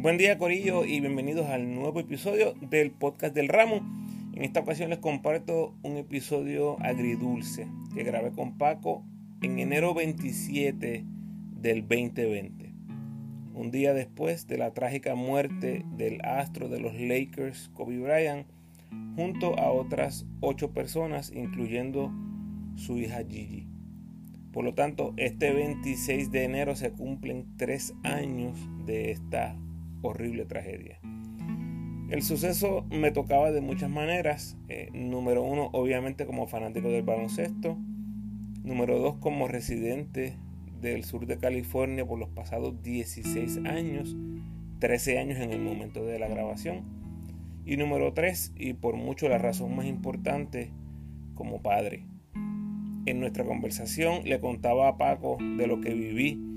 Buen día Corillo y bienvenidos al nuevo episodio del podcast del ramo. En esta ocasión les comparto un episodio agridulce que grabé con Paco en enero 27 del 2020. Un día después de la trágica muerte del astro de los Lakers, Kobe Bryant, junto a otras ocho personas, incluyendo su hija Gigi. Por lo tanto, este 26 de enero se cumplen tres años de esta horrible tragedia. El suceso me tocaba de muchas maneras. Eh, número uno, obviamente como fanático del baloncesto. Número dos, como residente del sur de California por los pasados 16 años, 13 años en el momento de la grabación. Y número tres, y por mucho la razón más importante, como padre. En nuestra conversación le contaba a Paco de lo que viví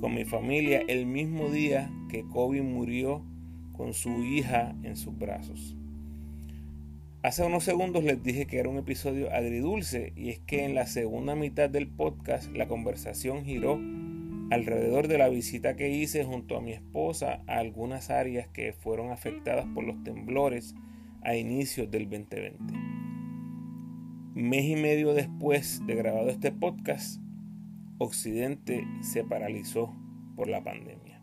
con mi familia el mismo día que Kobe murió con su hija en sus brazos. Hace unos segundos les dije que era un episodio agridulce y es que en la segunda mitad del podcast la conversación giró alrededor de la visita que hice junto a mi esposa a algunas áreas que fueron afectadas por los temblores a inicios del 2020. Mes y medio después de grabado este podcast, Occidente se paralizó por la pandemia.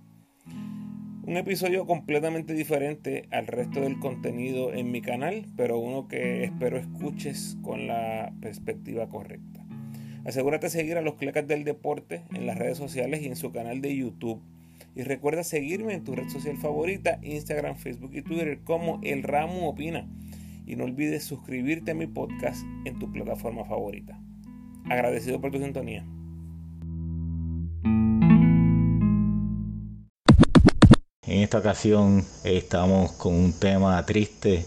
Un episodio completamente diferente al resto del contenido en mi canal, pero uno que espero escuches con la perspectiva correcta. Asegúrate de seguir a los Clecas del Deporte en las redes sociales y en su canal de YouTube. Y recuerda seguirme en tu red social favorita, Instagram, Facebook y Twitter como El Ramo Opina. Y no olvides suscribirte a mi podcast en tu plataforma favorita. Agradecido por tu sintonía. En esta ocasión estamos con un tema triste,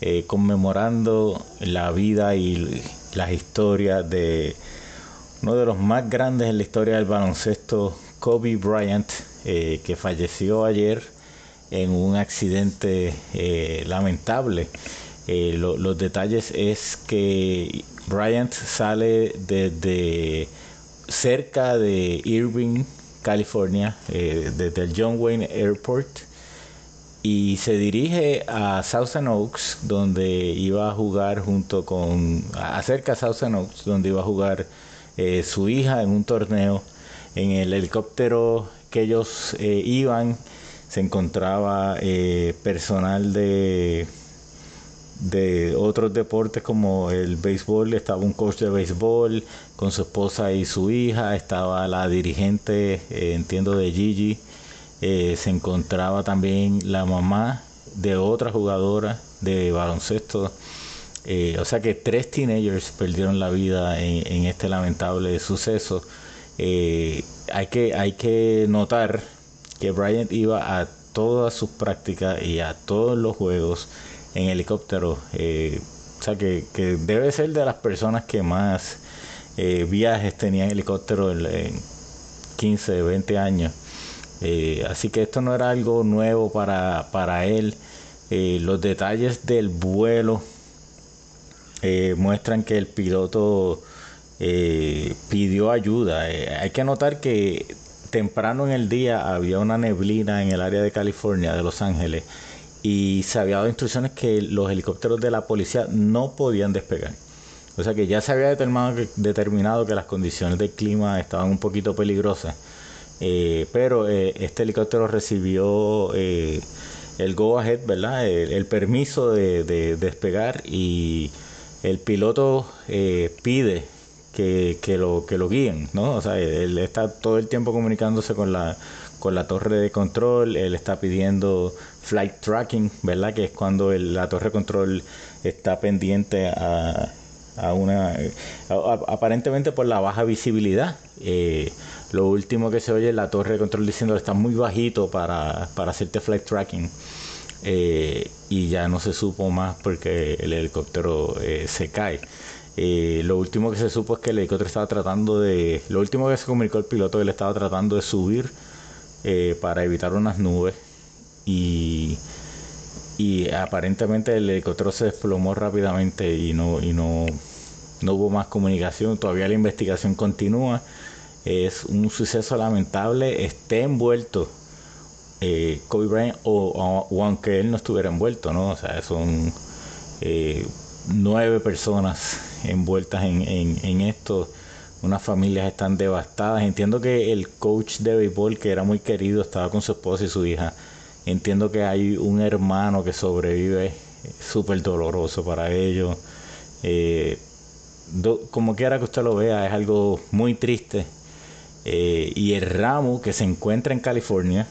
eh, conmemorando la vida y las historias de uno de los más grandes en la historia del baloncesto, Kobe Bryant, eh, que falleció ayer en un accidente eh, lamentable. los detalles es que Bryant sale desde cerca de Irving, California, eh, desde el John Wayne Airport y se dirige a Thousand Oaks, donde iba a jugar junto con, acerca de Thousand Oaks, donde iba a jugar eh, su hija en un torneo. En el helicóptero que ellos eh, iban se encontraba personal de de otros deportes como el béisbol, estaba un coach de béisbol con su esposa y su hija, estaba la dirigente, eh, entiendo, de Gigi, eh, se encontraba también la mamá de otra jugadora de baloncesto. Eh, o sea que tres teenagers perdieron la vida en, este lamentable suceso. hay, que, hay que notar que Bryant iba a todas sus prácticas y a todos los juegos en helicóptero. Eh, o sea, que, debe ser de las personas que más eh, viajes tenía en helicóptero en, 15, 20 años. Eh, así que esto no era algo nuevo para, para él. los detalles del vuelo muestran que el piloto pidió ayuda. hay que notar que temprano en el día había una neblina en el área de California, de Los Ángeles y se había dado instrucciones que los helicópteros de la policía no podían despegar. O sea que ya se había determinado que, determinado que las condiciones del clima estaban un poquito peligrosas. Eh, pero eh, este helicóptero recibió eh, el go ahead, ¿verdad? El, permiso de, despegar y el piloto pide que, que, lo, que lo guíen, ¿no? O sea, él está todo el tiempo comunicándose con la, con la torre de control, él está pidiendo flight tracking, ¿verdad? Que es cuando la torre de control está pendiente a, una... aparentemente por la baja visibilidad. Eh, lo último que se oye es la torre de control diciendo está muy bajito para, hacerte flight tracking. Eh, y ya no se supo más porque el helicóptero eh, se cae. lo último que se supo es que el helicóptero estaba tratando de... Lo último que se comunicó el piloto él estaba tratando de subir para evitar unas nubes y, y aparentemente el helicóptero se desplomó rápidamente y no, y no, no hubo más comunicación. Todavía la investigación continúa. Es un suceso lamentable. Esté envuelto eh, Kobe Bryant o, aunque él no estuviera envuelto, ¿no? O sea, son eh, nueve personas envueltas en, en, esto. Unas familias están devastadas. Entiendo que el coach de béisbol, que era muy querido, estaba con su esposa y su hija. Entiendo que hay un hermano que sobrevive, súper doloroso para ellos. Eh, como quiera que usted lo vea, es algo muy triste. Eh, y el ramo que se encuentra en California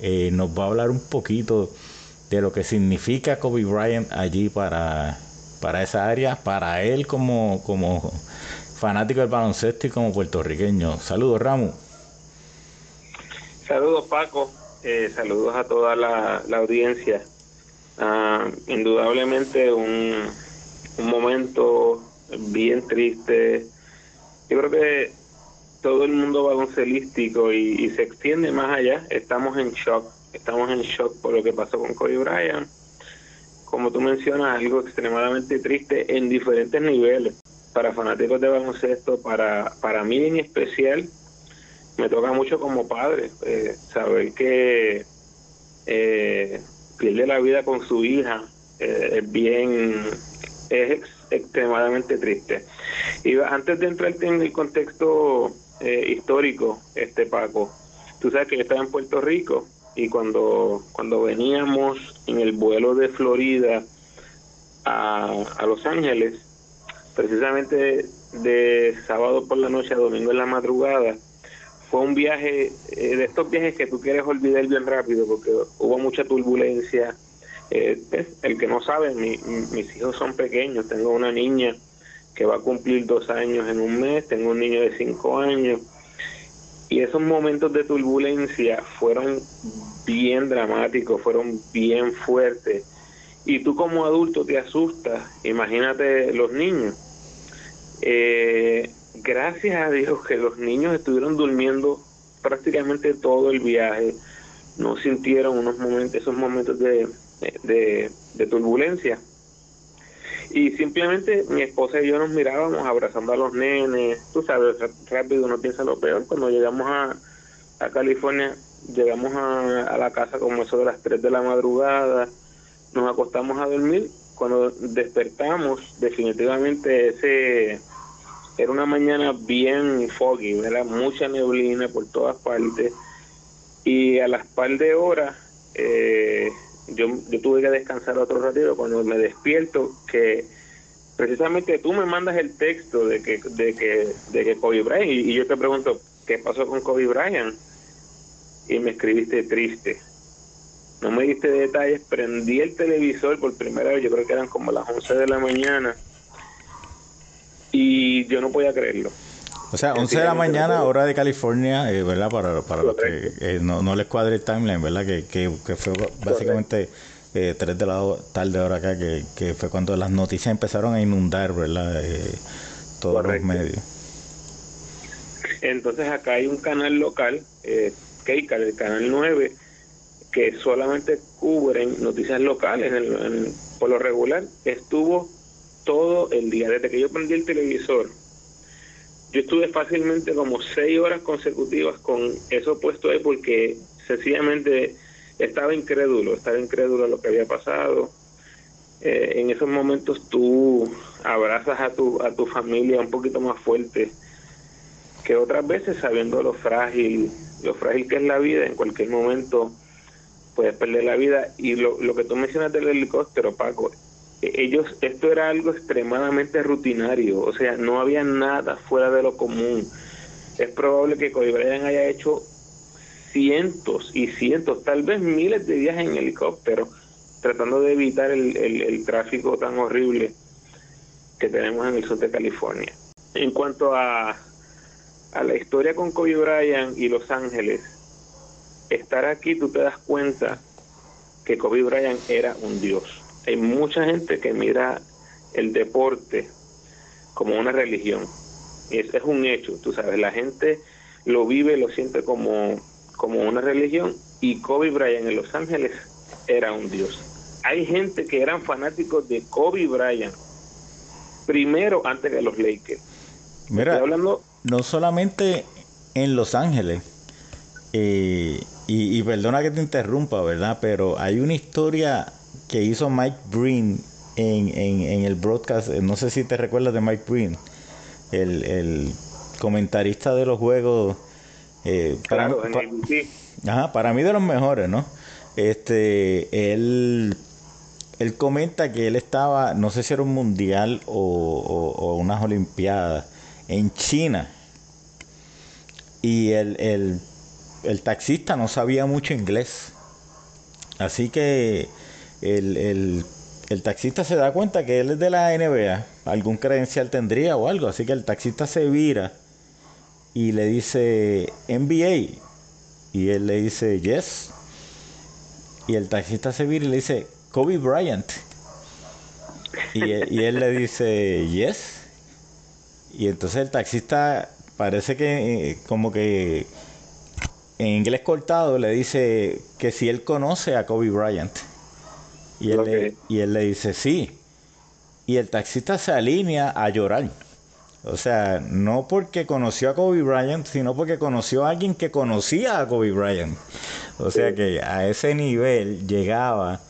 eh, nos va a hablar un poquito de lo que significa Kobe Bryant allí para, para esa área, para él como, como fanático del baloncesto y como puertorriqueño. Saludos, Ramo. Saludos, Paco. Eh, saludos a toda la, audiencia. Ah, indudablemente un, un momento bien triste. Yo creo que todo el mundo baloncelístico y, y se extiende más allá. Estamos en shock, estamos en shock por lo que pasó con Kobe Bryant. Como tú mencionas, algo extremadamente triste en diferentes niveles. Para fanáticos de baloncesto, para, para mí en especial, me toca mucho como padre eh, saber que eh, pierde la vida con su hija. Eh, es bien, es extremadamente triste. Y antes de entrar en el contexto eh, histórico, este Paco, tú sabes que yo estaba en Puerto Rico y cuando, cuando veníamos en el vuelo de Florida a, a Los Ángeles, precisamente de sábado por la noche a domingo en la madrugada, fue un viaje, eh, de estos viajes que tú quieres olvidar bien rápido porque hubo mucha turbulencia, eh, el que no sabe, mis hijos son pequeños, tengo una niña que va a cumplir dos años en un mes, tengo un niño de cinco años, y esos momentos de turbulencia fueron bien dramáticos, fueron bien fuertes, y tú como adulto te asustas, imagínate los niños. Eh, gracias a Dios que los niños estuvieron durmiendo prácticamente todo el viaje, no sintieron unos momentos, esos momentos de, de, turbulencia. Y simplemente mi esposa y yo nos mirábamos abrazando a los nenes. Tú sabes, rápido uno piensa lo peor. Cuando llegamos a, a California, llegamos a, la casa como eso de las 3 de la madrugada, nos acostamos a dormir. Cuando despertamos, definitivamente ese era una mañana bien foggy, era mucha neblina por todas partes. Y a las par de horas, eh, yo, yo tuve que descansar otro ratito. Cuando me despierto que precisamente tú me mandas el texto de que de que de que Kobe Bryant y, yo te pregunto qué pasó con Kobe Bryant y me escribiste triste. No me diste detalles prendí el televisor por primera vez yo creo que eran como las 11 de la mañana y yo no podía creerlo o sea, 11 de la mañana, hora de California, eh, ¿verdad? Para, para los que eh, no, no les cuadre el timeline, ¿verdad? Que, que, fue básicamente eh, 3 de la tarde hora acá, que, que fue cuando las noticias empezaron a inundar, ¿verdad? Eh, todos los medios. Entonces acá hay un canal local, eh, Keika, el canal 9, que solamente cubren noticias locales. por lo regular, estuvo todo el día, desde que yo prendí el televisor yo estuve fácilmente como seis horas consecutivas con eso puesto ahí porque sencillamente estaba incrédulo, estaba incrédulo a lo que había pasado. Eh, en esos momentos tú abrazas a tu, a tu familia un poquito más fuerte que otras veces sabiendo lo frágil, lo frágil que es la vida, en cualquier momento puedes perder la vida. Y lo, lo que tú mencionas del helicóptero, Paco, ellos, esto era algo extremadamente rutinario, o sea, no había nada fuera de lo común. Es probable que Kobe Bryant haya hecho cientos y cientos, tal vez miles de viajes en helicóptero, tratando de evitar el, el, tráfico tan horrible que tenemos en el sur de California. En cuanto a, a la historia con Kobe Bryant y Los Ángeles, estar aquí tú te das cuenta que Kobe Bryant era un dios hay mucha gente que mira el deporte como una religión. Y eso es un hecho, tú sabes, la gente lo vive, lo siente como, como una religión y Kobe Bryant en Los Ángeles era un dios. Hay gente que eran fanáticos de Kobe Bryant primero antes que los Lakers. Mira, hablando... no solamente en Los Ángeles, eh, y, perdona que te interrumpa, ¿verdad? Pero hay una historia que hizo Mike Breen en, en, el broadcast, no sé si te recuerdas de Mike Breen, el, comentarista de los juegos. Eh, claro, para, para mí de los mejores, ¿no? Este, él, él comenta que él estaba, no sé si era un mundial o, o, unas olimpiadas, en China. Y el, el el taxista no sabía mucho inglés. Así que el, taxista se da cuenta que él es de la NBA, algún credencial tendría o algo. Así que el taxista se vira y le dice NBA. Y él le dice yes. Y el taxista se vira y le dice Kobe Bryant. Y, y él le dice yes. Y entonces el taxista parece que eh, como que en inglés cortado le dice que si él conoce a Kobe Bryant. Y él, le, y él le dice sí. Y el taxista se alinea a llorar. O sea, no porque conoció a Kobe Bryant, sino porque conoció a alguien que conocía a Kobe Bryant. O sea que a ese nivel llegaba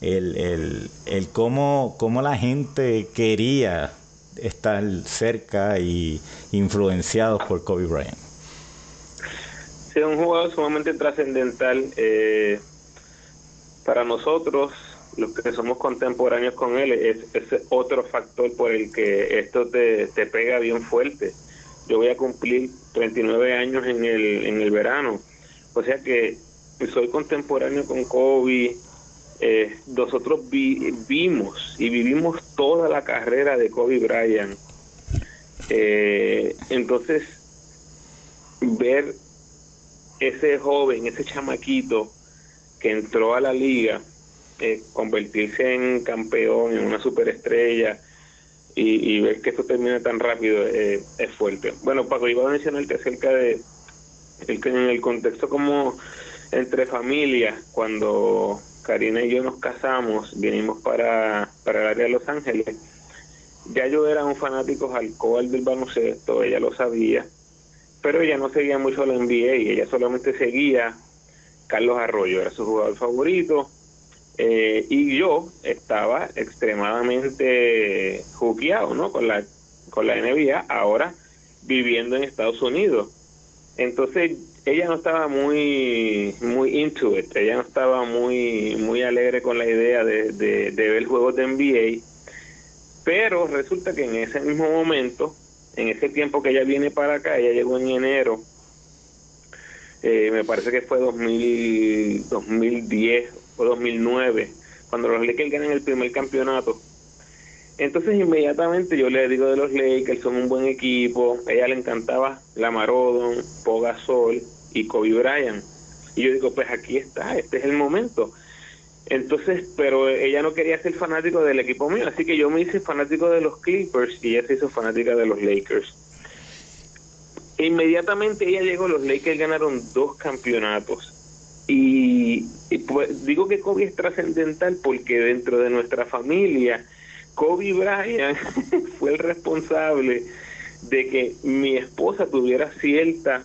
el, el, el cómo, cómo la gente quería estar cerca y influenciados por Kobe Bryant es un jugador sumamente trascendental eh, para nosotros, los que somos contemporáneos con él, es, otro factor por el que esto te, te pega bien fuerte. Yo voy a cumplir 39 años en el, en el verano, o sea que soy contemporáneo con Kobe. Eh, nosotros vimos y vivimos toda la carrera de Kobe Bryant. Eh, entonces, ver ese joven, ese chamaquito que entró a la liga, eh, convertirse en campeón, en una superestrella y, ver que esto termina tan rápido eh, es fuerte. Bueno, Paco, iba a mencionarte acerca de el en el contexto como entre familias, cuando Karina y yo nos casamos, vinimos para, para el área de Los Ángeles, ya yo era un fanático alcohol del baloncesto, ella lo sabía, pero ella no seguía mucho la NBA, ella solamente seguía Carlos Arroyo, era su jugador favorito, eh, y yo estaba extremadamente juqueado ¿no? con, la, con la NBA, ahora viviendo en Estados Unidos. Entonces ella no estaba muy muy into it, ella no estaba muy muy alegre con la idea de, de ver juegos de NBA, pero resulta que en ese mismo momento en ese tiempo que ella viene para acá, ella llegó en enero, eh, me parece que fue 2000, 2010 o 2009, cuando los Lakers ganan el primer campeonato. Entonces inmediatamente yo le digo de los Lakers, son un buen equipo, a ella le encantaba la Marodon, Pogasol y Kobe Bryant. Y yo digo, pues aquí está, este es el momento. Entonces, pero ella no quería ser fanático del equipo mío, así que yo me hice fanático de los Clippers y ella se hizo fanática de los Lakers. Inmediatamente ella llegó, los Lakers ganaron dos campeonatos. Y, pues, digo que Kobe es trascendental porque dentro de nuestra familia, Kobe Bryant fue el responsable de que mi esposa tuviera cierta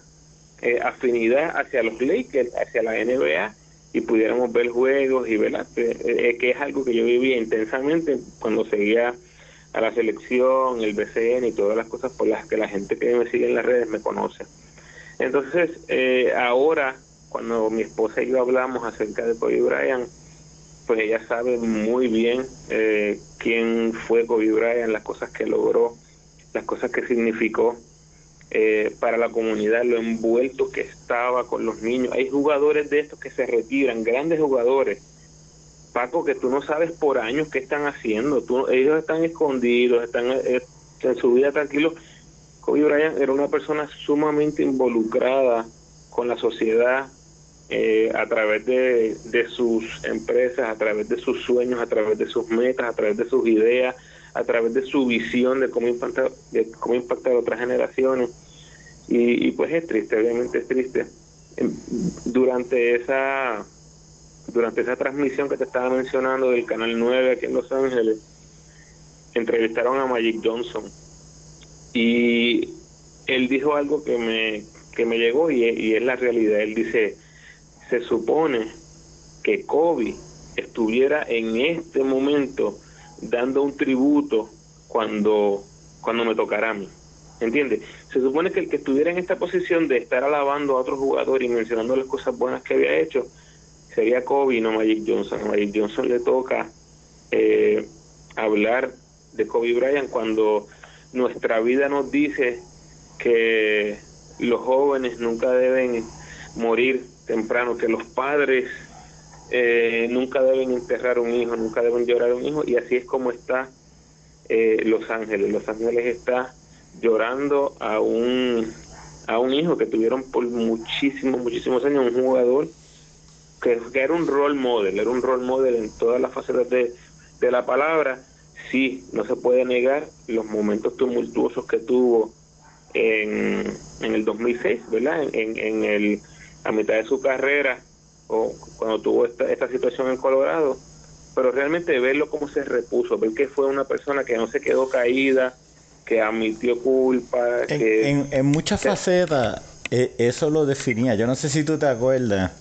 eh, afinidad hacia los Lakers, hacia la NBA y pudiéramos ver juegos y ver eh, eh, que es algo que yo vivía intensamente cuando seguía a la selección, el BCN y todas las cosas por las que la gente que me sigue en las redes me conoce. Entonces, eh, ahora, cuando mi esposa y yo hablamos acerca de Kobe Bryant, pues ella sabe muy bien quién fue Kobe Bryant, las cosas que logró, las cosas que significó eh, para la comunidad, lo envuelto que estaba con los niños. Hay jugadores de estos que se retiran, grandes jugadores. Paco, que tú no sabes por años qué están haciendo. Tú, ellos están escondidos, están eh, en su vida tranquilos. Kobe Bryant era una persona sumamente involucrada con la sociedad eh, a través de, de sus empresas, a través de sus sueños, a través de sus metas, a través de sus ideas, a través de su visión de cómo impactar, de cómo impactar otras generaciones. Y, pues es triste, obviamente es triste. Durante esa durante esa transmisión que te estaba mencionando del Canal 9 aquí en Los Ángeles, entrevistaron a Magic Johnson y él dijo algo que me, que me llegó y es la realidad. Él dice, se supone que Kobe estuviera en este momento dando un tributo cuando, cuando me tocara a mí. ¿Entiendes? Se supone que el que estuviera en esta posición de estar alabando a otro jugador y mencionando las cosas buenas que había hecho sería Kobe, no Magic Johnson. A Magic Johnson le toca eh, hablar de Kobe Bryant cuando nuestra vida nos dice que los jóvenes nunca deben morir temprano, que los padres eh, nunca deben enterrar un hijo, nunca deben llorar un hijo, y así es como está eh, Los Ángeles. Los Ángeles está llorando a un, a un hijo que tuvieron por muchísimos, muchísimos años, un jugador que, era un role model, era un role model en todas las facetas de, de la palabra. Sí, no se puede negar los momentos tumultuosos que tuvo en, en el 2006, ¿verdad? En, en el, a mitad de su carrera, o cuando tuvo esta, esta situación en Colorado, pero realmente verlo cómo se repuso, ver que fue una persona que no se quedó caída, que admitió culpa. En, que, en, muchas facetas eh, eso lo definía. Yo no sé si tú te acuerdas.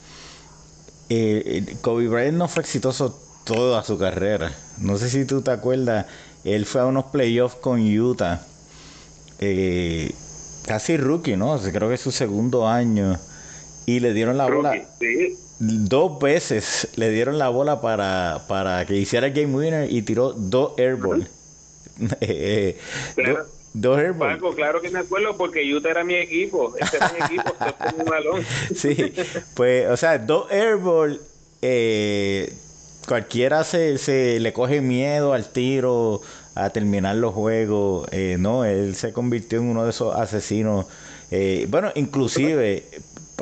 Eh, Kobe Bryant no fue exitoso toda su carrera. No sé si tú te acuerdas. Él fue a unos playoffs con Utah. Eh, casi rookie, ¿no? Creo que es su segundo año. Y le dieron la bola. Dos veces le dieron la bola para, para que hiciera el game winner y tiró dos airball. Eh, claro. dos airball. Paco, claro que me acuerdo porque Utah era mi equipo. Este era mi equipo, un balón. sí, pues, o sea, dos airball. Eh, cualquiera se, se le coge miedo al tiro, a terminar los juegos. Eh, no, él se convirtió en uno de esos asesinos. Eh, bueno, inclusive,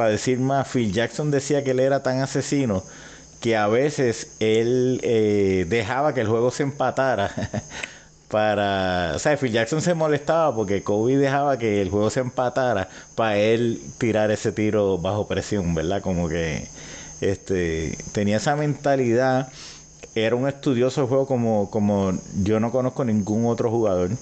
para decir más, Phil Jackson decía que él era tan asesino que a veces él eh, dejaba que el juego se empatara. para, o sea, Phil Jackson se molestaba porque Kobe dejaba que el juego se empatara para él tirar ese tiro bajo presión, ¿verdad? Como que este tenía esa mentalidad era un estudioso del juego como, como yo no conozco ningún otro jugador.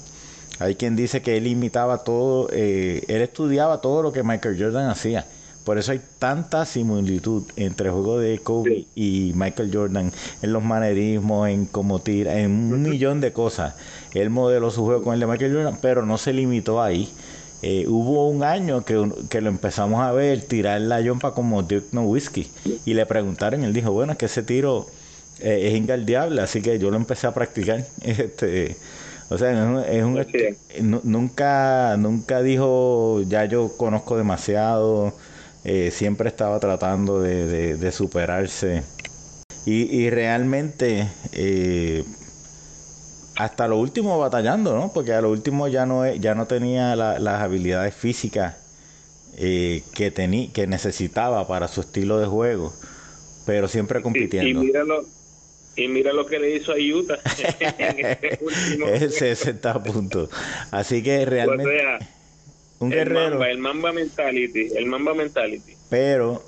Hay quien dice que él imitaba todo, eh, él estudiaba todo lo que Michael Jordan hacía. Por eso hay tanta similitud entre el juego de Kobe y Michael Jordan en los manerismos, en cómo tira, en un millón de cosas. Él modeló su juego con el de Michael Jordan, pero no se limitó ahí. Eh, hubo un año que, que, lo empezamos a ver tirar la yompa como Dirk Nowitzki y le preguntaron, él dijo, bueno, es que ese tiro eh, es ingaldeable, así que yo lo empecé a practicar. Este, o sea, es un, nunca, nunca dijo, ya yo conozco demasiado, eh, siempre estaba tratando de, de, superarse. Y, y realmente, eh, hasta lo último batallando, ¿no? Porque a lo último ya no, ya no tenía las habilidades físicas que, que necesitaba para su estilo de juego, pero siempre compitiendo. Y, y mira lo que le hizo a Utah en este último. El 60 puntos. Así que realmente. Un el guerrero. Mamba, el Mamba Mentality. El Mamba Mentality. Pero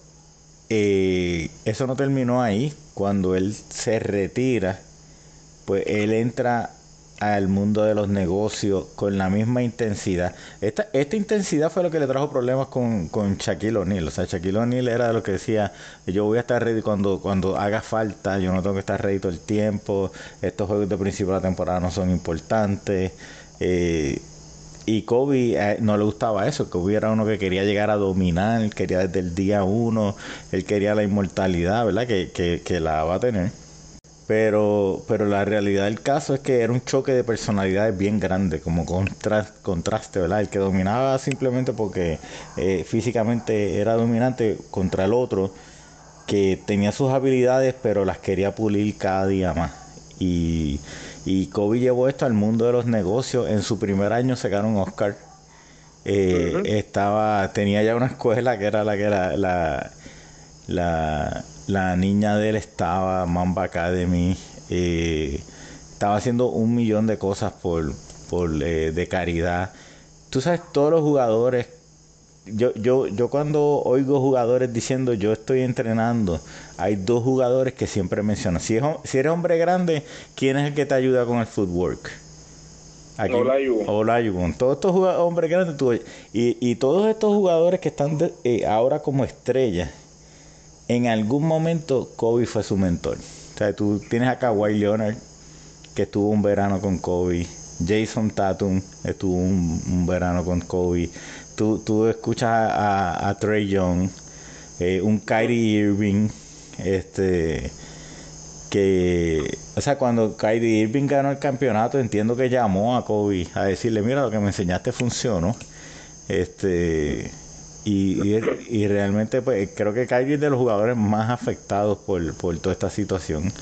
eh, eso no terminó ahí. Cuando él se retira, pues él entra al mundo de los negocios con la misma intensidad. Esta, esta intensidad fue lo que le trajo problemas con, con Shaquille O'Neal. O sea, Shaquille O'Neal era lo que decía, yo voy a estar ready cuando, cuando haga falta, yo no tengo que estar ready todo el tiempo, estos juegos de principio de la temporada no son importantes. Eh, y Kobe eh, no le gustaba eso. Kobe era uno que quería llegar a dominar, quería desde el día uno, él quería la inmortalidad, ¿verdad? Que, que, que la va a tener. Pero, pero la realidad del caso es que era un choque de personalidades bien grande, como contraste, ¿verdad? El que dominaba simplemente porque eh, físicamente era dominante contra el otro, que tenía sus habilidades, pero las quería pulir cada día más. Y, y Kobe llevó esto al mundo de los negocios. En su primer año se ganó un Oscar. Eh, estaba, tenía ya una escuela que era la que era la, la la niña de él estaba, Mamba Academy, eh, estaba haciendo un millón de cosas por, por eh, de caridad. Tú sabes, todos los jugadores, yo, yo, yo cuando oigo jugadores diciendo yo estoy entrenando, hay dos jugadores que siempre menciono. Si, si eres hombre grande, ¿quién es el que te ayuda con el footwork? Aquí, Olajuwon. Todos estos hombres grandes, y, y todos estos jugadores que están eh, ahora como estrellas, en algún momento Kobe fue su mentor. O sea, tú tienes a Kawhi Leonard, que estuvo un verano con Kobe. Jason Tatum estuvo un, verano con Kobe. Tú, tú escuchas a, Trey Young, eh, un Kyrie Irving, este que, o sea, cuando Kyrie Irving ganó el campeonato, entiendo que llamó a Kobe a decirle, mira, lo que me enseñaste funcionó. Este, y, y, realmente pues, creo que Kyrie es de los jugadores más afectados por, toda esta situación.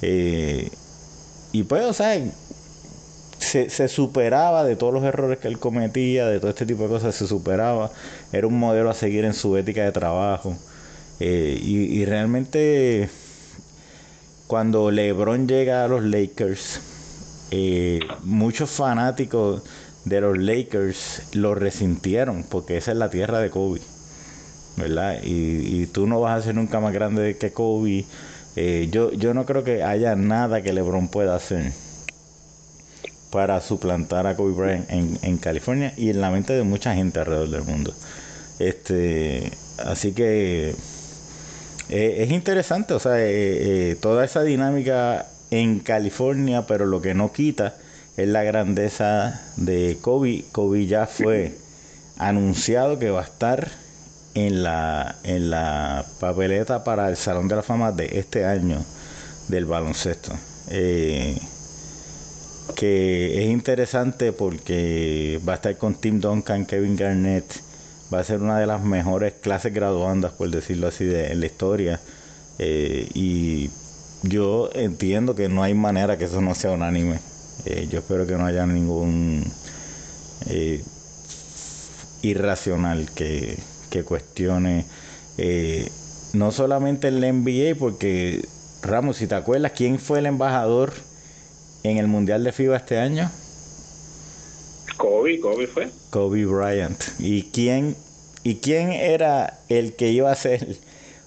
Eh, y pues, o sea, se, se, superaba de todos los errores que él cometía, de todo este tipo de cosas, se superaba. Era un modelo a seguir en su ética de trabajo. Eh, y, realmente, cuando LeBron llega a los Lakers, eh, muchos fanáticos de los Lakers lo resintieron porque esa es la tierra de Kobe, ¿verdad? Y, tú no vas a ser nunca más grande que Kobe. Eh, yo, yo no creo que haya nada que LeBron pueda hacer para suplantar a Kobe Bryant en, en California y en la mente de mucha gente alrededor del mundo. Este, así que eh, es interesante, o sea, eh, toda esa dinámica en California, pero lo que no quita es la grandeza de Kobe. Kobe ya fue anunciado que va a estar en la, en la papeleta para el Salón de la Fama de este año del baloncesto. Eh, que es interesante porque va a estar con Tim Duncan, Kevin Garnett, va a ser una de las mejores clases graduandas, por decirlo así, de, la historia. Eh, y yo entiendo que no hay manera que eso no sea unánime. Eh, yo espero que no haya ningún eh, irracional que, cuestione eh, no solamente el NBA, porque Ramos, si te acuerdas, ¿quién fue el embajador en el Mundial de FIBA este año? Kobe, Kobe fue. Kobe Bryant. ¿Y quién, ¿Y quién era el que iba a ser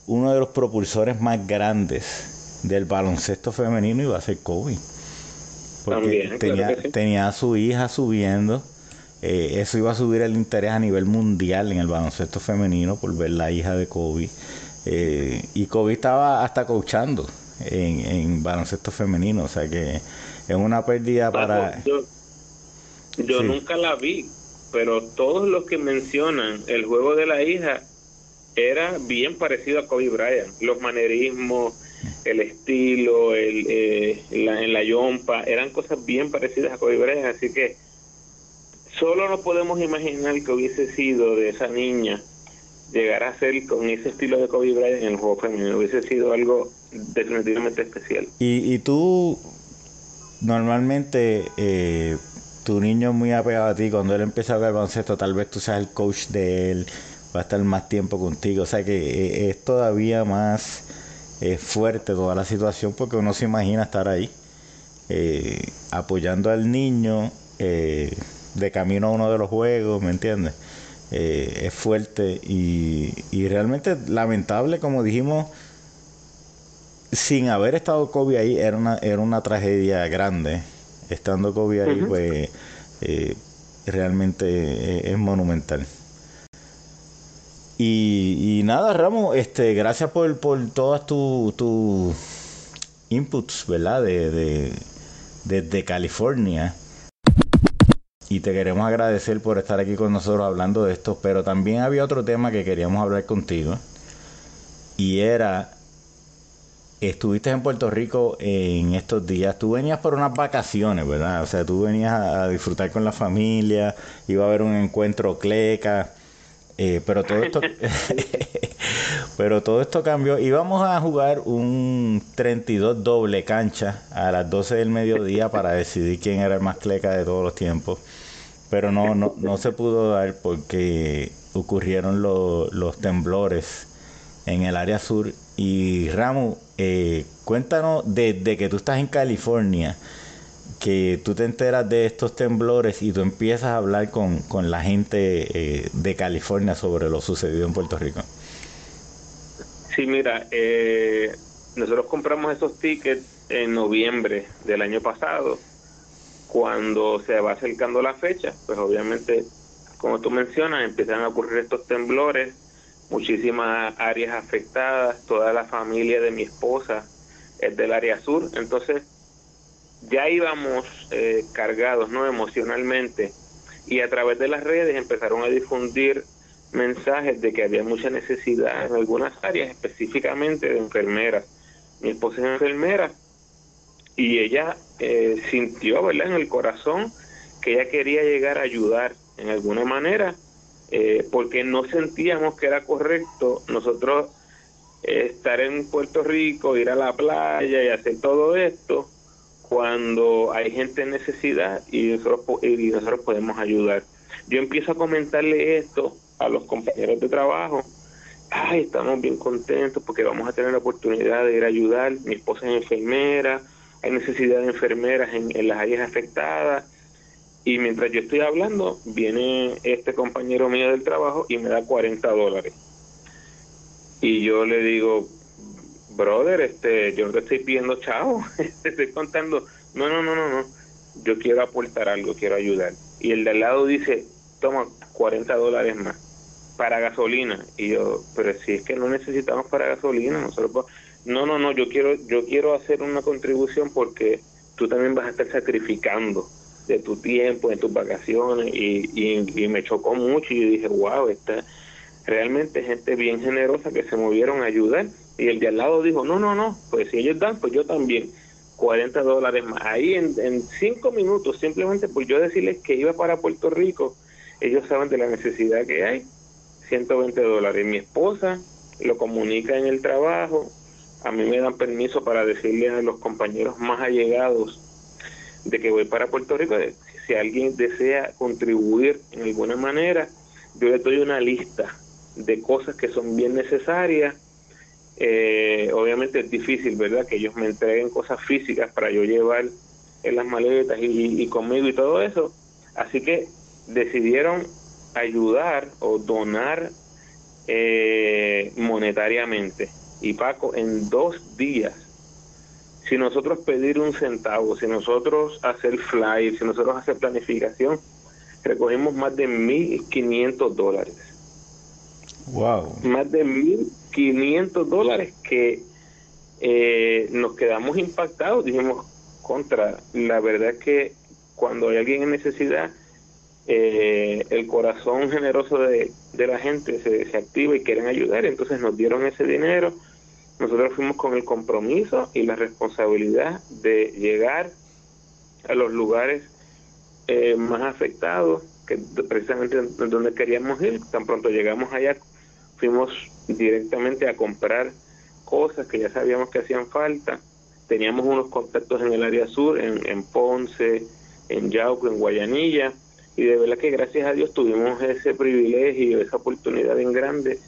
uno de los propulsores más grandes del baloncesto femenino? Iba a ser Kobe porque tenía, tenía a su hija subiendo. Eh, eso iba a subir el interés a nivel mundial en el baloncesto femenino por ver la hija de Kobe. Eh, y Kobe estaba hasta coachando en, baloncesto femenino, o sea que es una pérdida para... Yo, nunca la vi, pero todos los que mencionan el juego de la hija era bien parecido a Kobe Bryant. Los manerismos, el estilo, el, eh, la, en la yompa, eran cosas bien parecidas a Kobe Bryant, así que solo no podemos imaginar que hubiese sido de esa niña llegar a ser con ese estilo de Kobe Bryant en el juego femenino, hubiese sido algo definitivamente especial. Y, y tú, normalmente, eh, tu niño muy apegado a ti, cuando él empieza a ver baloncesto, tal vez tú seas el coach de él, va a estar más tiempo contigo, o sea que eh, es todavía más es fuerte toda la situación porque uno se imagina estar ahí eh, apoyando al niño eh, de camino a uno de los juegos, ¿me entiendes? Eh, es fuerte y, y, realmente lamentable, como dijimos, sin haber estado Kobe ahí era una, era una tragedia grande. Estando Kobe ahí, pues realmente es monumental. Y, nada, Ramos, este, gracias por, por todas tus tu inputs, ¿verdad? De, desde California. Y te queremos agradecer por estar aquí con nosotros hablando de esto. Pero también había otro tema que queríamos hablar contigo. Y era, estuviste en Puerto Rico en estos días. Tú venías por unas vacaciones, ¿verdad? O sea, tú venías a disfrutar con la familia. Iba a haber un encuentro cleca eh, pero todo esto pero todo esto cambió. Íbamos a jugar un 32 doble cancha a las 12 del mediodía para decidir quién era el más cleca de todos los tiempos. Pero no, no, no se pudo dar porque ocurrieron los temblores en el área sur. Y Ramu, eh, cuéntanos desde que tú estás en California que tú te enteras de estos temblores y tú empiezas a hablar con, la gente eh, de California sobre lo sucedido en Puerto Rico. Sí, mira, eh, nosotros compramos esos tickets en noviembre del año pasado, cuando se va acercando la fecha, pues obviamente, como tú mencionas, empiezan a ocurrir estos temblores muchísimas áreas afectadas, toda la familia de mi esposa es del área sur, entonces ya íbamos eh, cargados no emocionalmente y a través de las redes empezaron a difundir mensajes de que había mucha necesidad en algunas áreas, específicamente de enfermeras. Mi esposa es enfermera y ella eh, sintió, ¿verdad?, en el corazón que ella quería llegar a ayudar en alguna manera, eh, porque no sentíamos que era correcto nosotros eh, estar en Puerto Rico, ir a la playa y hacer todo esto cuando hay gente en necesidad y nosotros, y nosotros podemos ayudar. Yo empiezo a comentarle esto a los compañeros de trabajo. Ay, estamos bien contentos porque vamos a tener la oportunidad de ir a ayudar. Mi esposa es enfermera, hay necesidad de enfermeras en, en las áreas afectadas. Y mientras yo estoy hablando, viene este compañero mío del trabajo y me da 40 dólares. Y yo le digo, brother, este, yo no te estoy pidiendo chavo, te estoy contando, no, no, no, no, no, yo quiero aportar algo, quiero ayudar. Y el de al lado dice, toma 40 dólares más para gasolina. Y yo, pero si es que no necesitamos para gasolina, nosotros, no, no, no, yo quiero, yo quiero hacer una contribución porque tú también vas a estar sacrificando de tu tiempo, de tus vacaciones, y, y, me chocó mucho y dije, wow, esta realmente gente bien generosa que se movieron a ayudar y el de al lado dijo, no, no, no, pues si ellos dan, pues yo también. 40 dólares más. Ahí en, en cinco minutos, simplemente por yo decirles que iba para Puerto Rico, ellos saben de la necesidad que hay. 120 dólares. Mi esposa lo comunica en el trabajo. A mí me dan permiso para decirle a los compañeros más allegados de que voy para Puerto Rico. Si alguien desea contribuir en alguna manera, yo les doy una lista de cosas que son bien necesarias eh, obviamente es difícil, ¿verdad? Que ellos me entreguen cosas físicas para yo llevar en las maletas y, conmigo y todo eso. Así que decidieron ayudar o donar eh, monetariamente. Y Paco, en dos días, si nosotros pedir un centavo, si nosotros hacer flyer, si nosotros hacer planificación, recogimos más de 1.500 dólares. Wow. Más de 1.500 dólares que eh, nos quedamos impactados. Dijimos, contra, la verdad es que cuando hay alguien en necesidad, eh, el corazón generoso de, de la gente se, se, activa y quieren ayudar. Entonces nos dieron ese dinero. Nosotros fuimos con el compromiso y la responsabilidad de llegar a los lugares eh, más afectados, que precisamente donde queríamos ir. Tan pronto llegamos allá, fuimos directamente a comprar cosas que ya sabíamos que hacían falta. Teníamos unos contactos en el área sur, en, en Ponce, en Yauco, en Guayanilla, y de verdad que gracias a Dios tuvimos ese privilegio, esa oportunidad en grande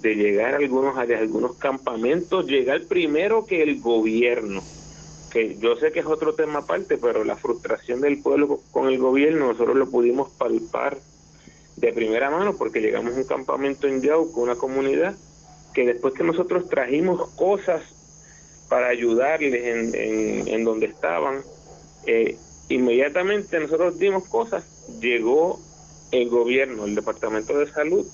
de llegar a algunos a algunos campamentos, llegar primero que el gobierno, que yo sé que es otro tema aparte, pero la frustración del pueblo con el gobierno nosotros lo pudimos palpar de primera mano porque llegamos a un campamento en Yauco, una comunidad, que después que nosotros trajimos cosas para ayudarles en, donde estaban, eh, inmediatamente nosotros dimos cosas, llegó el gobierno, el Departamento de Salud,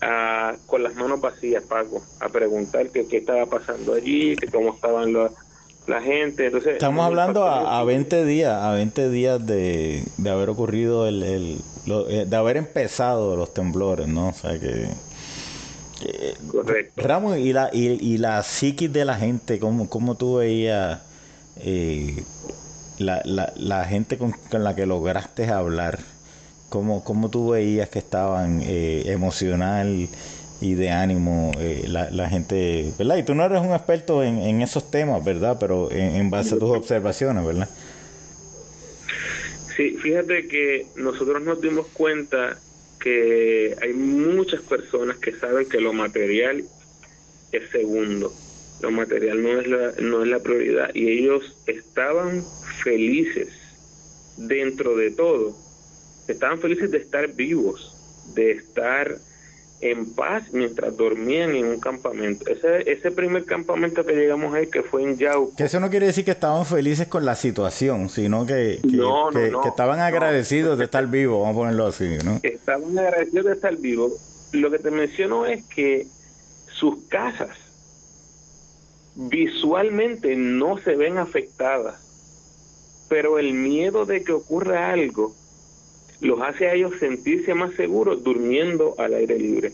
a, con las manos vacías, Paco, a preguntar qué estaba pasando allí, que cómo estaban los la gente. Entonces, Estamos hablando a, a, 20 días, a 20 días de, de haber ocurrido el, el lo, eh, de haber empezado los temblores, ¿no? O sea que eh, Correcto. Ramos y la y, y, la psiquis de la gente, cómo, cómo tú veías eh, la, la, la, gente con, con, la que lograste hablar, cómo, cómo tú veías que estaban eh, emocional y de ánimo eh, la, la, gente, ¿verdad? Y tú no eres un experto en, en esos temas, ¿verdad? Pero en, en, base a tus observaciones, ¿verdad? Sí, fíjate que nosotros nos dimos cuenta que hay muchas personas que saben que lo material es segundo, lo material no es la, no es la prioridad y ellos estaban felices dentro de todo, estaban felices de estar vivos, de estar en paz mientras dormían en un campamento. Ese, ese primer campamento que llegamos ahí, que fue en Yauco. Que eso no quiere decir que estaban felices con la situación, sino que, que, no, no, que, no, que estaban agradecidos de estar vivos, vamos a ponerlo así, ¿no? Estaban agradecidos de estar vivos, lo que te menciono es que sus casas visualmente no se ven afectadas, pero el miedo de que ocurra algo los hace a ellos sentirse más seguros durmiendo al aire libre.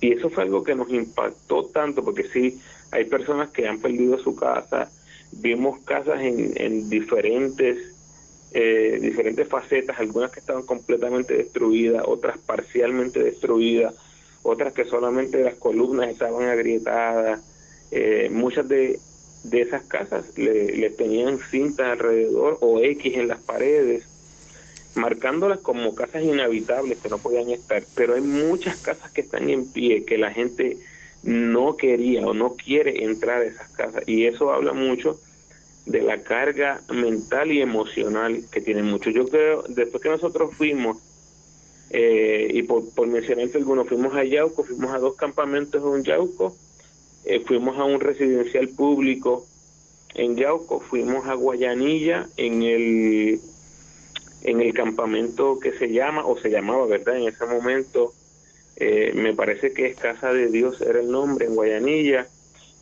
Y eso fue algo que nos impactó tanto, porque sí, hay personas que han perdido su casa, vimos casas en, en diferentes, eh, diferentes facetas, algunas que estaban completamente destruidas, otras parcialmente destruidas, otras que solamente las columnas estaban agrietadas. Eh, muchas de, de esas casas le, le tenían cintas alrededor o X en las paredes marcándolas como casas inhabitables que no podían estar, pero hay muchas casas que están en pie que la gente no quería o no quiere entrar a esas casas y eso habla mucho de la carga mental y emocional que tienen muchos. Yo creo, después que nosotros fuimos, eh, y por, por mencionarte algunos, fuimos a Yauco, fuimos a dos campamentos en Yauco, eh, fuimos a un residencial público en Yauco, fuimos a Guayanilla en el en el campamento que se llama, o se llamaba, ¿verdad? En ese momento, eh, me parece que es Casa de Dios era el nombre, en Guayanilla,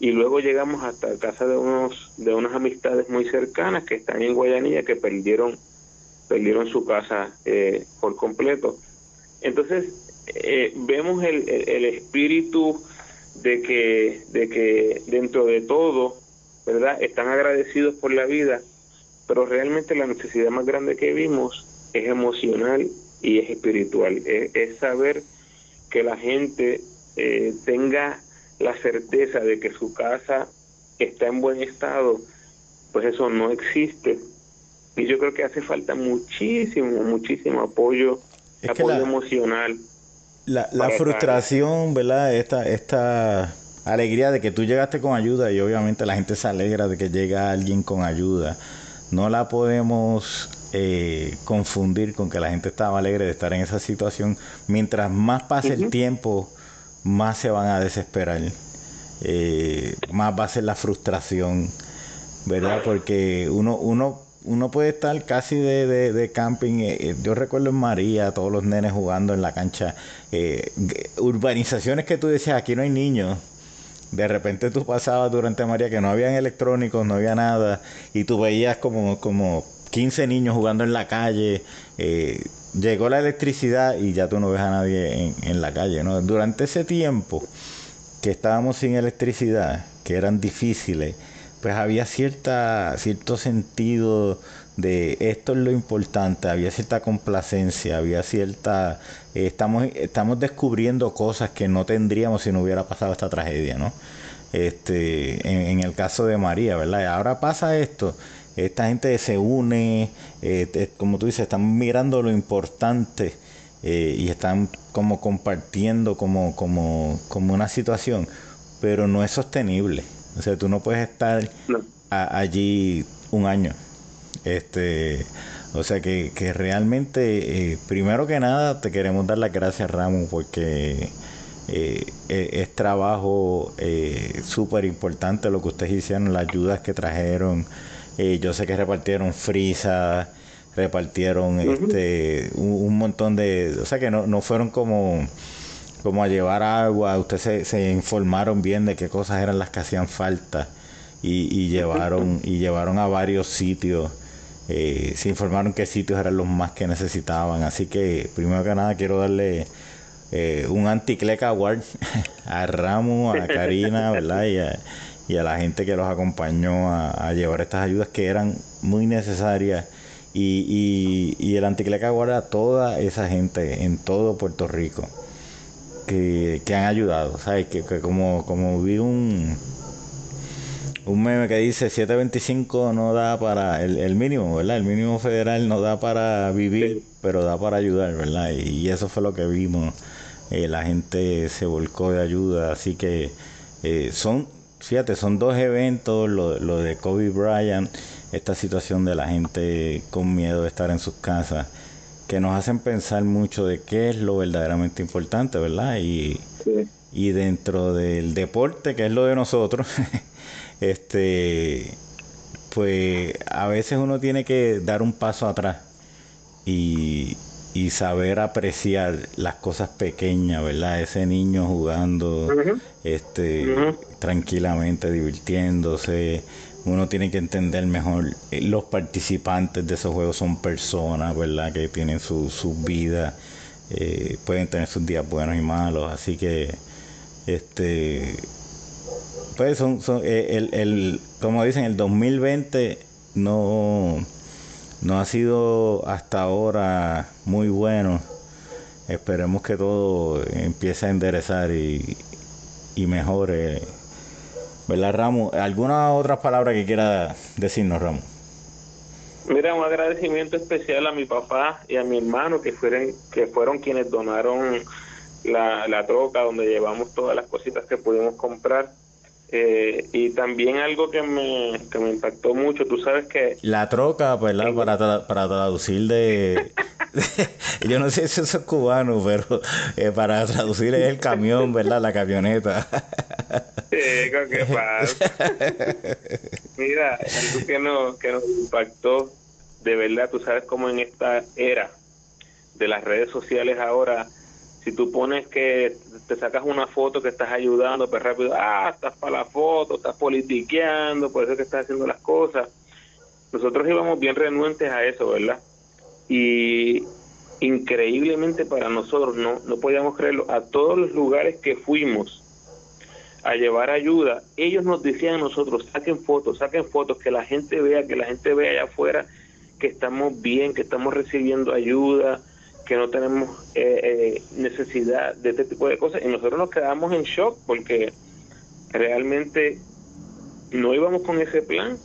y luego llegamos hasta casa de unos de unas amistades muy cercanas que están en Guayanilla que perdieron perdieron su casa eh, por completo. Entonces eh, vemos el, el, espíritu de que de que dentro de todo verdad están agradecidos por la vida pero realmente la necesidad más grande que vimos es emocional y es espiritual, es, saber que la gente eh, tenga la certeza de que su casa está en buen estado, pues eso no existe. Y yo creo que hace falta muchísimo, muchísimo apoyo, apoyo emocional. La, la frustración, ¿verdad? Esta, esta alegría de que tú llegaste con ayuda y obviamente la gente se alegra de que llega alguien con ayuda no la podemos eh, confundir con que la gente estaba alegre de estar en esa situación. Mientras más pase el tiempo, más se van a desesperar, eh, más va a ser la frustración, ¿verdad? Porque uno, uno, uno puede estar casi de, de, camping. Eh, yo recuerdo en María, todos los nenes jugando en la cancha. urbanizaciones que tú decías, aquí no hay niños de repente tú pasabas durante María que no habían electrónicos, no había nada, y tú veías como, como 15 niños jugando en la calle, eh, llegó la electricidad y ya tú no ves a nadie en, la calle, ¿no? Durante ese tiempo que estábamos sin electricidad, que eran difíciles, pues había cierta, cierto sentido de esto es lo importante, había cierta complacencia, había cierta... Eh, estamos, estamos descubriendo cosas que no tendríamos si no hubiera pasado esta tragedia, ¿no? Este, en, el caso de María, ¿verdad? Ahora pasa esto, esta gente se une, eh, como tú dices, están mirando lo importante eh, y están como compartiendo como, como, como una situación, pero no es sostenible. O sea, tú no puedes estar allí un año. Este, o sea que, que realmente, eh, primero que nada, te queremos dar las gracias, Ramón, porque eh, e, es trabajo eh, súper importante lo que ustedes hicieron, las ayudas que trajeron. yo sé que repartieron frisas, repartieron este un, montón de, o sea que no, no fueron como como a llevar agua, ustedes se, se informaron bien de qué cosas eran las que hacían falta y, y llevaron y llevaron a varios sitios eh, se informaron qué sitios eran los más que necesitaban. Así que, primero que nada, quiero darle eh, un anticleca award a Ramos, a Karina, ¿verdad? Y a, y a, la gente que los acompañó a, llevar estas ayudas que eran muy necesarias. Y, y, y el anticleca award a toda esa gente en todo Puerto Rico que, que han ayudado. ¿Sabes? Que, que como, como vi un un meme que dice 725 no da para el, mínimo, ¿verdad? El mínimo federal no da para vivir, pero da para ayudar, ¿verdad? Y, eso fue lo que vimos. Eh, la gente se volcó de ayuda, así que eh, son, fíjate, son dos eventos, lo, lo de Kobe Bryant, esta situación de la gente con miedo de estar en sus casas, que nos hacen pensar mucho de qué es lo verdaderamente importante, ¿verdad? Y, y dentro del deporte, que es lo de nosotros, este, pues a veces uno tiene que dar un paso atrás y, y saber apreciar las cosas pequeñas, ¿verdad? Ese niño jugando este tranquilamente, divirtiéndose. Uno tiene que entender mejor, eh, los participantes de esos juegos son personas, ¿verdad? Que tienen su, su vida, eh, pueden tener sus días buenos y malos, así que, este, pues son, son eh, el, el, como dicen, el 2020 no no ha sido hasta ahora muy bueno. Esperemos que todo empiece a enderezar y, y mejore. ¿Verdad, Ramos? ¿Alguna otra palabra que quiera decirnos, Ramos? Mira, un agradecimiento especial a mi papá y a mi hermano que fueron, que fueron quienes donaron la, la troca donde llevamos todas las cositas que pudimos comprar eh, y también algo que me, que me impactó mucho, tú sabes que... La troca, ¿verdad? Para, para traducir de... yo no sé si eso es cubano, pero eh, para traducir es el camión, ¿verdad? La camioneta. ¿qué pasa? Mira, algo que nos, que nos impactó, de verdad, tú sabes cómo en esta era de las redes sociales ahora si tú pones que te sacas una foto que estás ayudando, pues rápido, ah, estás para la foto, estás politiqueando, por eso que estás haciendo las cosas. Nosotros íbamos bien renuentes a eso, ¿verdad? Y increíblemente para nosotros, no, no podíamos creerlo, a todos los lugares que fuimos a llevar ayuda, ellos nos decían a nosotros, saquen fotos, saquen fotos, que la gente vea, que la gente vea allá afuera que estamos bien, que estamos recibiendo ayuda, que no tenemos eh, eh, necesidad de este tipo de cosas. Y nosotros nos quedamos en shock porque realmente no íbamos con ese plan,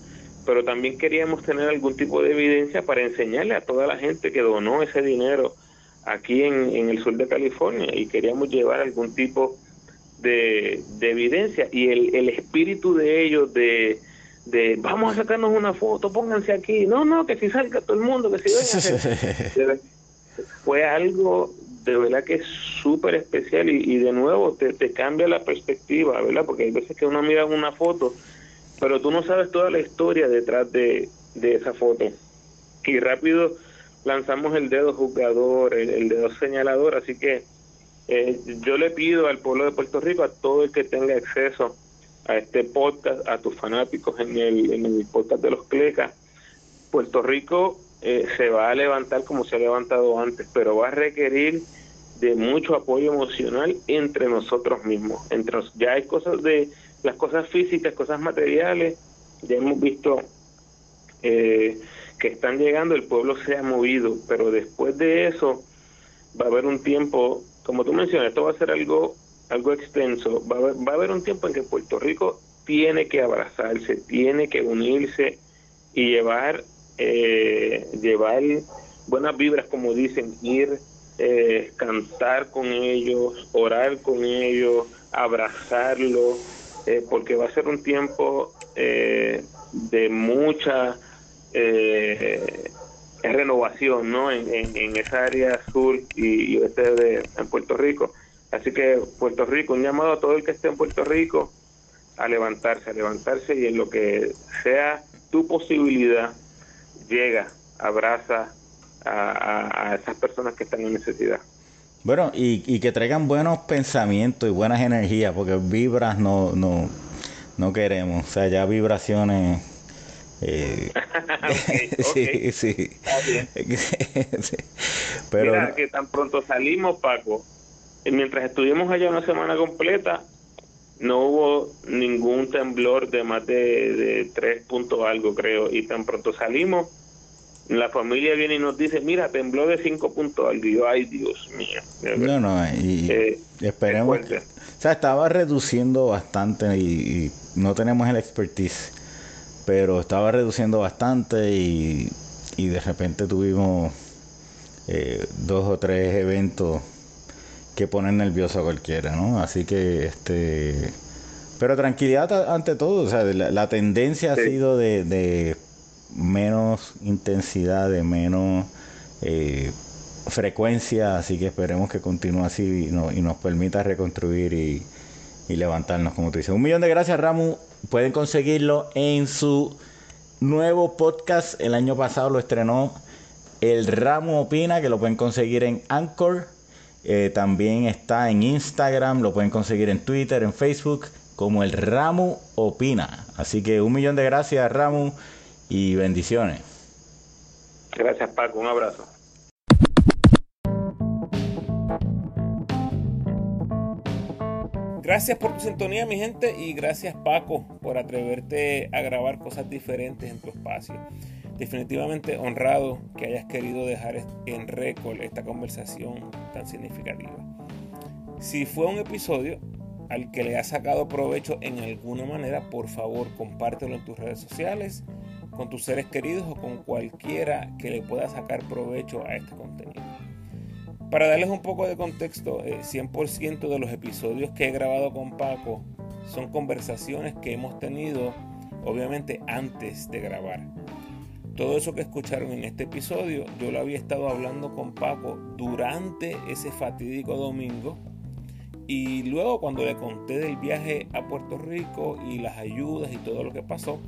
pero también queríamos tener algún tipo de evidencia para enseñarle a toda la gente que donó ese dinero aquí en, en el sur de California. Y queríamos llevar algún tipo de, de evidencia. Y el, el espíritu de ellos de, de vamos a sacarnos una foto, pónganse aquí, no, no, que si salga todo el mundo, que si venga. fue algo de verdad que es súper especial y, de nuevo te, te, cambia la perspectiva, ¿verdad? Porque hay veces que uno mira una foto, pero tú no sabes toda la historia detrás de, de esa foto. Y rápido lanzamos el dedo juzgador, el, dedo señalador, así que eh, yo le pido al pueblo de Puerto Rico, a todo el que tenga acceso a este podcast, a tus fanáticos en el, en el podcast de los Clecas, Puerto Rico eh, se va a levantar como se ha levantado antes, pero va a requerir de mucho apoyo emocional entre nosotros mismos. Entre ya hay cosas de las cosas físicas, cosas materiales, ya hemos visto eh, que están llegando, el pueblo se ha movido, pero después de eso va a haber un tiempo, como tú mencionas, esto va a ser algo algo extenso, va a haber, va a haber un tiempo en que Puerto Rico tiene que abrazarse, tiene que unirse y llevar eh, llevar buenas vibras, como dicen, ir, eh, cantar con ellos, orar con ellos, abrazarlos, eh, porque va a ser un tiempo eh, de mucha renovación ¿no? En, en, esa área sur y, y oeste de en Puerto Rico. Así que Puerto Rico, un llamado a todo el que esté en Puerto Rico a levantarse, a levantarse y en lo que sea tu posibilidad, llega, abraza a, esas personas que están en necesidad. Bueno, y, que traigan buenos pensamientos y buenas energías, porque vibras no, no, no queremos, o sea, ya vibraciones... Eh, sí, sí. Pero... Mira, que tan pronto salimos, Paco, mientras estuvimos allá una semana completa, no hubo ningún temblor de más de, de tres puntos algo, creo. Y tan pronto salimos, la familia viene y nos dice, mira, tembló de cinco puntos algo. Y yo, ay, Dios mío. No, no, y eh, esperemos. o sea, estaba reduciendo bastante y, no tenemos el expertise, pero estaba reduciendo bastante y, y de repente tuvimos eh, dos o tres eventos que ponen nervioso a cualquiera, ¿no? Así que, este... Pero tranquilidad ante todo, o sea, la, tendencia ha sido de, menos intensidad, de menos eh, frecuencia, así que esperemos que continúe así y, nos permita reconstruir y, y, levantarnos, como tú dices. Un millón de gracias, Ramu. Pueden conseguirlo en su nuevo podcast. El año pasado lo estrenó El Ramo Opina, que lo pueden conseguir en Anchor. Eh, también está en Instagram, lo pueden conseguir en Twitter, en Facebook, como el Ramo Opina. Así que un millón de gracias, Ramo, y bendiciones. Gracias, Paco. Un abrazo. Gracias por tu sintonía, mi gente, y gracias, Paco, por atreverte a grabar cosas diferentes en tu espacio. Definitivamente honrado que hayas querido dejar en récord esta conversación tan significativa. Si fue un episodio al que le has sacado provecho en alguna manera, por favor compártelo en tus redes sociales, con tus seres queridos o con cualquiera que le pueda sacar provecho a este contenido. Para darles un poco de contexto, 100% eh, de los episodios que he grabado con Paco son conversaciones que hemos tenido obviamente antes de grabar. Todo eso que escucharon en este episodio, yo lo había estado hablando con Paco durante ese fatídico domingo. Y luego cuando le conté del viaje a Puerto Rico y las ayudas y todo lo que pasó,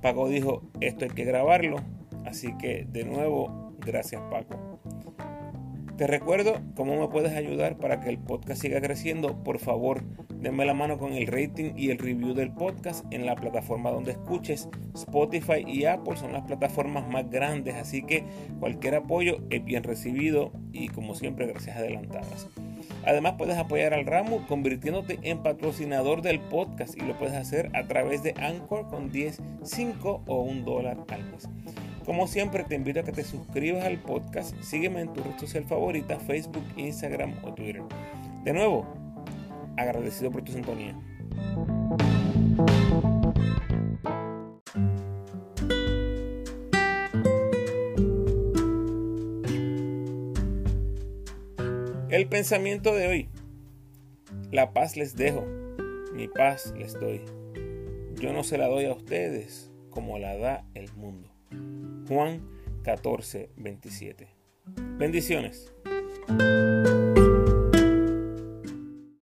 Paco dijo, esto hay que grabarlo. Así que de nuevo, gracias Paco. Te recuerdo cómo me puedes ayudar para que el podcast siga creciendo. Por favor, denme la mano con el rating y el review del podcast en la plataforma donde escuches. Spotify y Apple son las plataformas más grandes, así que cualquier apoyo es bien recibido y como siempre, gracias adelantadas. Además puedes apoyar al ramo convirtiéndote en patrocinador del podcast y lo puedes hacer a través de Anchor con 10, 5 o 1 dólar al mes. Como siempre, te invito a que te suscribas al podcast, sígueme en tu red social favorita, Facebook, Instagram o Twitter. De nuevo, agradecido por tu sintonía. El pensamiento de hoy. La paz les dejo, mi paz les doy. Yo no se la doy a ustedes como la da el mundo. Juan 14, 27. Bendiciones.